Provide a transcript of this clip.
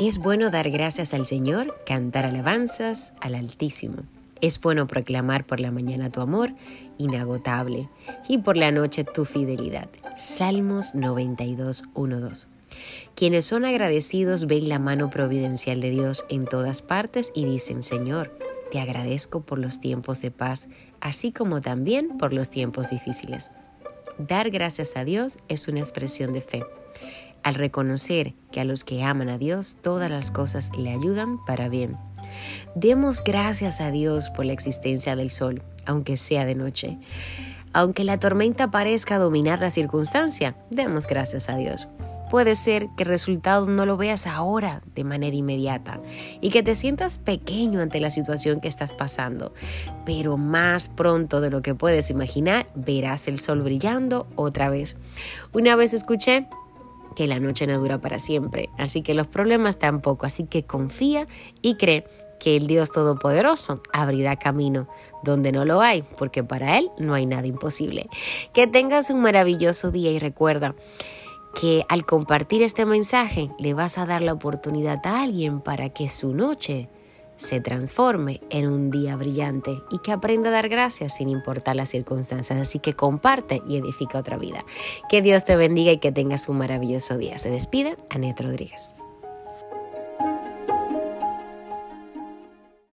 Es bueno dar gracias al Señor, cantar alabanzas al Altísimo. Es bueno proclamar por la mañana tu amor inagotable y por la noche tu fidelidad. Salmos 92, 2. Quienes son agradecidos ven la mano providencial de Dios en todas partes y dicen, Señor, te agradezco por los tiempos de paz, así como también por los tiempos difíciles. Dar gracias a Dios es una expresión de fe al reconocer que a los que aman a Dios todas las cosas le ayudan para bien. Demos gracias a Dios por la existencia del sol, aunque sea de noche. Aunque la tormenta parezca dominar la circunstancia, demos gracias a Dios. Puede ser que el resultado no lo veas ahora de manera inmediata y que te sientas pequeño ante la situación que estás pasando, pero más pronto de lo que puedes imaginar verás el sol brillando otra vez. Una vez escuché que la noche no dura para siempre, así que los problemas tampoco, así que confía y cree que el Dios Todopoderoso abrirá camino donde no lo hay, porque para Él no hay nada imposible. Que tengas un maravilloso día y recuerda que al compartir este mensaje le vas a dar la oportunidad a alguien para que su noche se transforme en un día brillante y que aprenda a dar gracias sin importar las circunstancias. Así que comparte y edifica otra vida. Que Dios te bendiga y que tengas un maravilloso día. Se despide Anet Rodríguez.